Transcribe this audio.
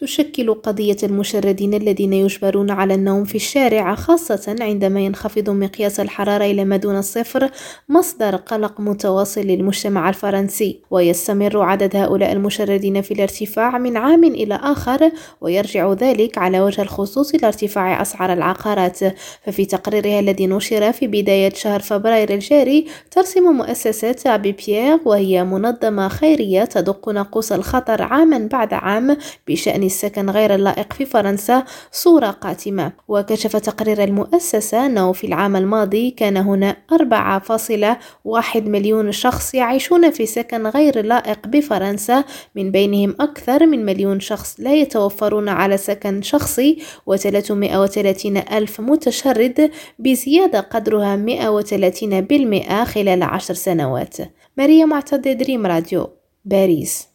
تشكل قضية المشردين الذين يجبرون على النوم في الشارع خاصة عندما ينخفض مقياس الحرارة إلى ما دون الصفر مصدر قلق متواصل للمجتمع الفرنسي. ويستمر عدد هؤلاء المشردين في الارتفاع من عام إلى آخر ويرجع ذلك على وجه الخصوص إلى ارتفاع أسعار العقارات. ففي تقريرها الذي نشر في بداية شهر فبراير الجاري ترسم مؤسسة أبي بيير وهي منظمة خيرية تدق ناقوس الخطر عاما بعد عام بشأن السكن غير اللائق في فرنسا صورة قاتمة. وكشف تقرير المؤسسة أنه في العام الماضي كان هنا 4.1 مليون شخص يعيشون في سكن غير لائق بفرنسا من بينهم أكثر من مليون شخص لا يتوفرون على سكن شخصي و330 ألف متشرد بزيادة قدرها 130% خلال عشر سنوات. ماريا معتد دريم راديو باريس.